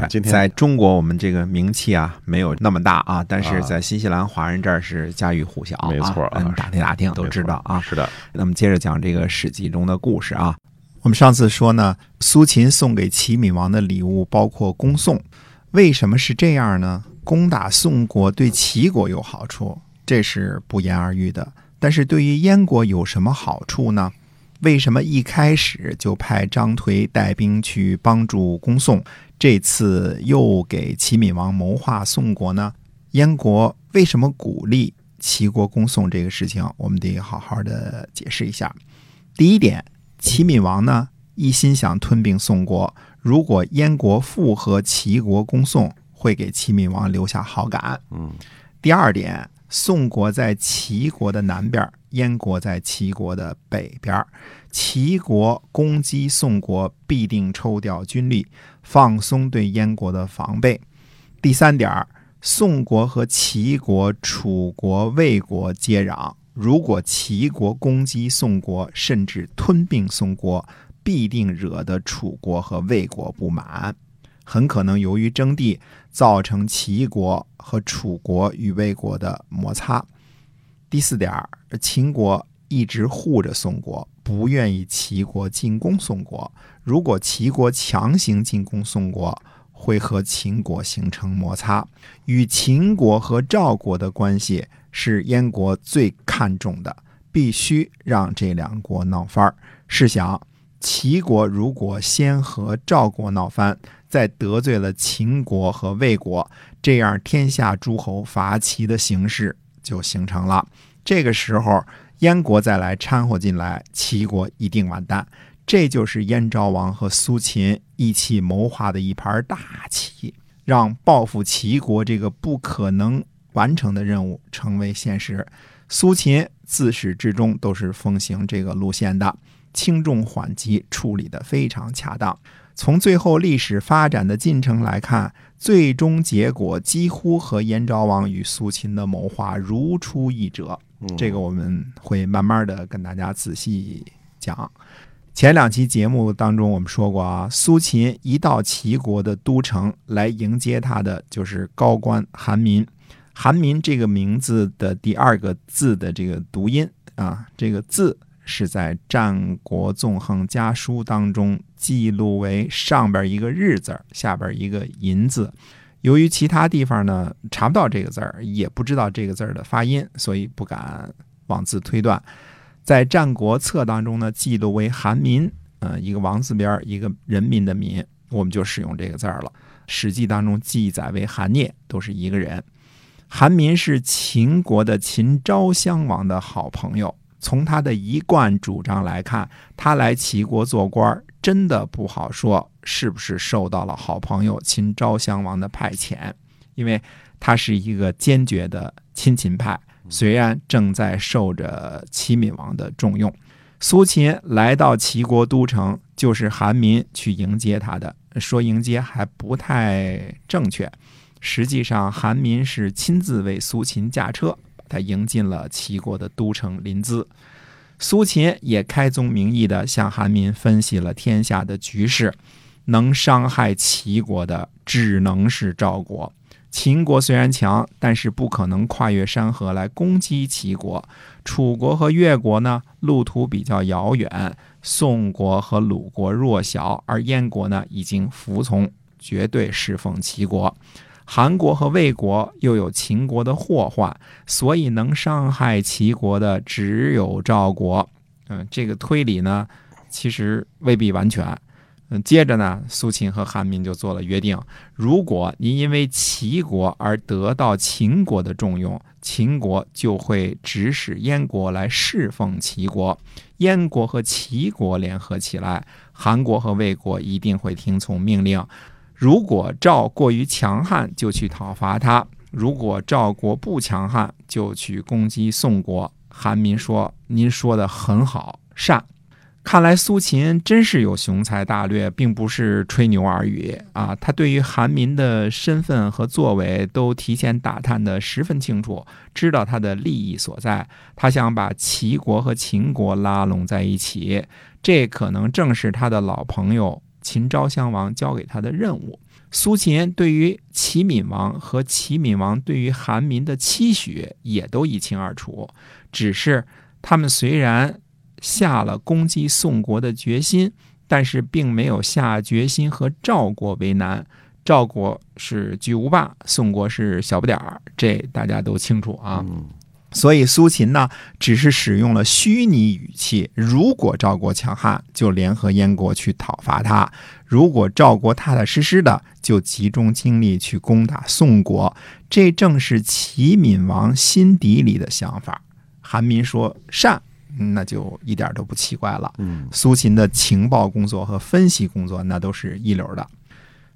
对，今天在中国我们这个名气啊没有那么大啊，但是在新西兰华人这儿是家喻户晓啊，没错啊嗯打听打听都知道啊。是的，那么接着讲这个《史记》中的故事啊。我们上次说呢，苏秦送给齐闵王的礼物包括恭宋，为什么是这样呢？攻打宋国对齐国有好处，这是不言而喻的。但是对于燕国有什么好处呢？为什么一开始就派张颓带兵去帮助攻宋，这次又给齐闵王谋划宋国呢？燕国为什么鼓励齐国攻宋这个事情，我们得好好的解释一下。第一点，齐闵王呢一心想吞并宋国，如果燕国附和齐国攻宋，会给齐闵王留下好感。嗯，第二点，宋国在齐国的南边，燕国在齐国的北边。齐国攻击宋国，必定抽调军力，放松对燕国的防备。第三点，宋国和齐国、楚国、魏国接壤，如果齐国攻击宋国，甚至吞并宋国，必定惹得楚国和魏国不满，很可能由于争地，造成齐国和楚国与魏国的摩擦。第四点，秦国一直护着宋国，不愿意齐国进攻宋国。如果齐国强行进攻宋国，会和秦国形成摩擦。与秦国和赵国的关系是燕国最看重的，必须让这两国闹翻儿。试想，齐国如果先和赵国闹翻，再得罪了秦国和魏国，这样天下诸侯伐齐的形势就形成了。这个时候，燕国再来掺和进来，齐国一定完蛋。这就是燕昭王和苏秦一起谋划的一盘大棋，让报复齐国这个不可能完成的任务成为现实。苏秦自始至终都是奉行这个路线的，轻重缓急处理的非常恰当。从最后历史发展的进程来看，最终结果几乎和燕昭王与苏秦的谋划如出一辙。这个我们会慢慢的跟大家仔细讲。前两期节目当中，我们说过啊，苏秦一到齐国的都城，来迎接他的就是高官韩民。韩民这个名字的第二个字的这个读音啊，这个字是在《战国纵横家书》当中记录为上边一个日字，下边一个银字。由于其他地方呢查不到这个字儿，也不知道这个字儿的发音，所以不敢妄自推断。在《战国策》当中呢，记录为韩民，呃，一个王字边，一个人民的民，我们就使用这个字儿了。《史记》当中记载为韩聂，都是一个人。韩民是秦国的秦昭襄王的好朋友。从他的一贯主张来看，他来齐国做官儿，真的不好说是不是受到了好朋友秦昭襄王的派遣，因为他是一个坚决的亲秦派。虽然正在受着齐闵王的重用，苏秦来到齐国都城，就是韩民去迎接他的。说迎接还不太正确，实际上韩民是亲自为苏秦驾车，把他迎进了齐国的都城临淄。苏秦也开宗明义地向韩民分析了天下的局势，能伤害齐国的只能是赵国。秦国虽然强，但是不可能跨越山河来攻击齐国。楚国和越国呢，路途比较遥远；宋国和鲁国弱小，而燕国呢，已经服从，绝对侍奉齐国。韩国和魏国又有秦国的祸患，所以能伤害齐国的只有赵国。嗯，这个推理呢，其实未必完全。嗯，接着呢，苏秦和韩民就做了约定：如果您因为齐国而得到秦国的重用，秦国就会指使燕国来侍奉齐国；燕国和齐国联合起来，韩国和魏国一定会听从命令。如果赵过于强悍，就去讨伐他；如果赵国不强悍，就去攻击宋国。韩民说：“您说的很好，善。”看来苏秦真是有雄才大略，并不是吹牛而已啊！他对于韩民的身份和作为都提前打探得十分清楚，知道他的利益所在。他想把齐国和秦国拉拢在一起，这可能正是他的老朋友秦昭襄王交给他的任务。苏秦对于齐闵王和齐闵王对于韩民的期许也都一清二楚，只是他们虽然。下了攻击宋国的决心，但是并没有下决心和赵国为难。赵国是巨无霸，宋国是小不点儿，这大家都清楚啊。所以苏秦呢，只是使用了虚拟语气：如果赵国强悍，就联合燕国去讨伐他；如果赵国踏踏实实的，就集中精力去攻打宋国。这正是齐闵王心底里的想法。韩民说善。那就一点都不奇怪了。嗯，苏秦的情报工作和分析工作那都是一流的。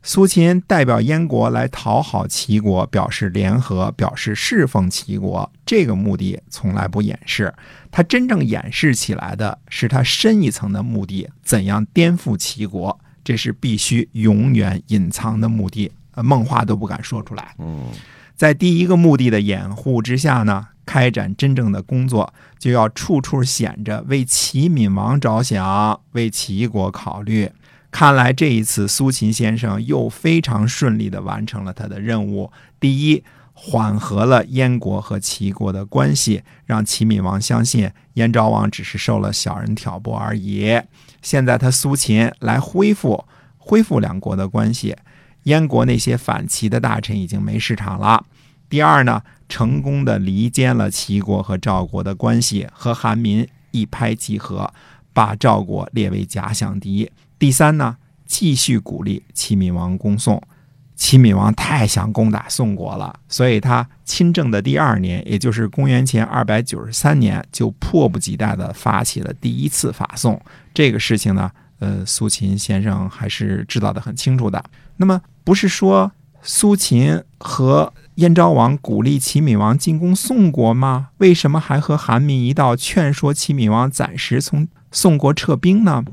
苏秦代表燕国来讨好齐国，表示联合，表示侍奉齐国，这个目的从来不掩饰。他真正掩饰起来的是他深一层的目的：怎样颠覆齐国？这是必须永远隐藏的目的，梦话都不敢说出来。嗯，在第一个目的的掩护之下呢？开展真正的工作，就要处处显着为齐闵王着想，为齐国考虑。看来这一次苏秦先生又非常顺利地完成了他的任务。第一，缓和了燕国和齐国的关系，让齐闵王相信燕昭王只是受了小人挑拨而已。现在他苏秦来恢复恢复两国的关系，燕国那些反齐的大臣已经没市场了。第二呢？成功的离间了齐国和赵国的关系，和韩民一拍即合，把赵国列为假想敌。第三呢，继续鼓励齐闵王攻宋。齐闵王太想攻打宋国了，所以他亲政的第二年，也就是公元前二百九十三年，就迫不及待地发起了第一次法宋。这个事情呢，呃，苏秦先生还是知道的很清楚的。那么，不是说苏秦和燕昭王鼓励齐闵王进攻宋国吗？为什么还和韩民一道劝说齐闵王暂时从宋国撤兵呢？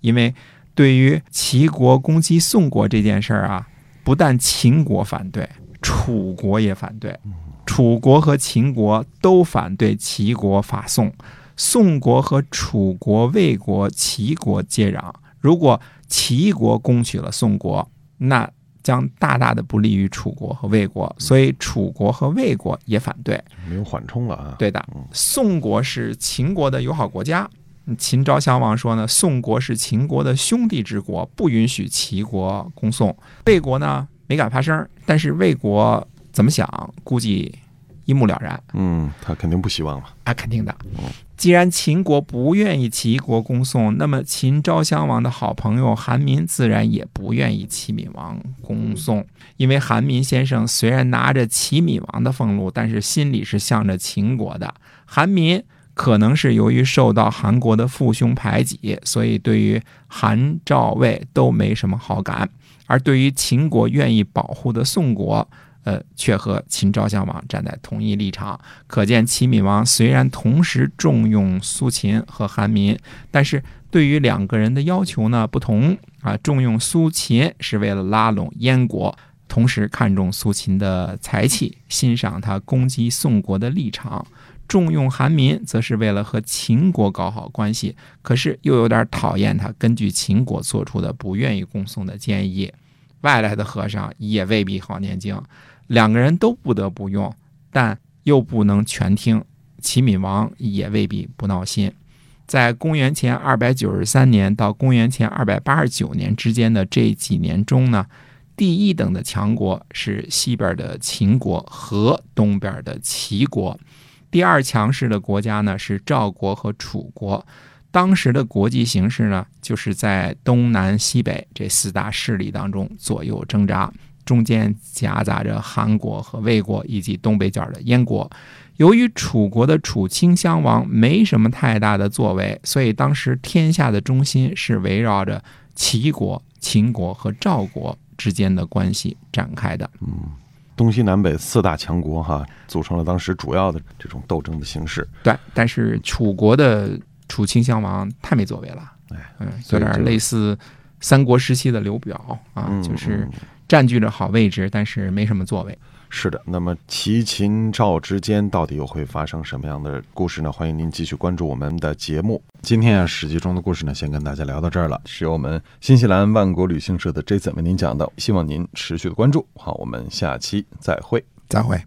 因为对于齐国攻击宋国这件事儿啊，不但秦国反对，楚国也反对。楚国和秦国都反对齐国伐宋，宋国和楚国、魏国、齐国接壤。如果齐国攻取了宋国，那。将大大的不利于楚国和魏国，所以楚国和魏国也反对，没有缓冲了啊。对的，宋国是秦国的友好国家，秦昭襄王说呢，宋国是秦国的兄弟之国，不允许齐国攻宋。魏国呢没敢发声，但是魏国怎么想，估计。一目了然，嗯，他肯定不希望了啊，肯定的。既然秦国不愿意齐国攻宋，那么秦昭襄王的好朋友韩民自然也不愿意齐闵王攻宋，因为韩民先生虽然拿着齐闵王的俸禄，但是心里是向着秦国的。韩民可能是由于受到韩国的父兄排挤，所以对于韩赵魏都没什么好感，而对于秦国愿意保护的宋国。呃，却和秦昭襄王站在同一立场，可见齐闵王虽然同时重用苏秦和韩民，但是对于两个人的要求呢不同啊。重用苏秦是为了拉拢燕国，同时看重苏秦的才气，欣赏他攻击宋国的立场；重用韩民，则是为了和秦国搞好关系，可是又有点讨厌他根据秦国做出的不愿意供宋的建议。外来的和尚也未必好念经。两个人都不得不用，但又不能全听。齐闵王也未必不闹心。在公元前二百九十三年到公元前二百八十九年之间的这几年中呢，第一等的强国是西边的秦国和东边的齐国，第二强势的国家呢是赵国和楚国。当时的国际形势呢，就是在东南西北这四大势力当中左右挣扎，中间夹杂着韩国和魏国以及东北角的燕国。由于楚国的楚顷襄王没什么太大的作为，所以当时天下的中心是围绕着齐国、秦国和赵国之间的关系展开的。东西南北四大强国哈，组成了当时主要的这种斗争的形式。对，但是楚国的楚顷襄王太没作为了，哎，嗯，有点类似三国时期的刘表啊，嗯就是嗯占据着好位置，但是没什么作为。是的。那么齐秦赵之间到底又会发生什么样的故事呢？欢迎您继续关注我们的节目。今天啊，史记中的故事呢，先跟大家聊到这儿了。是由我们新西兰万国旅行社的 Jason 为您讲的，希望您持续的关注。好，我们下期再会。再会。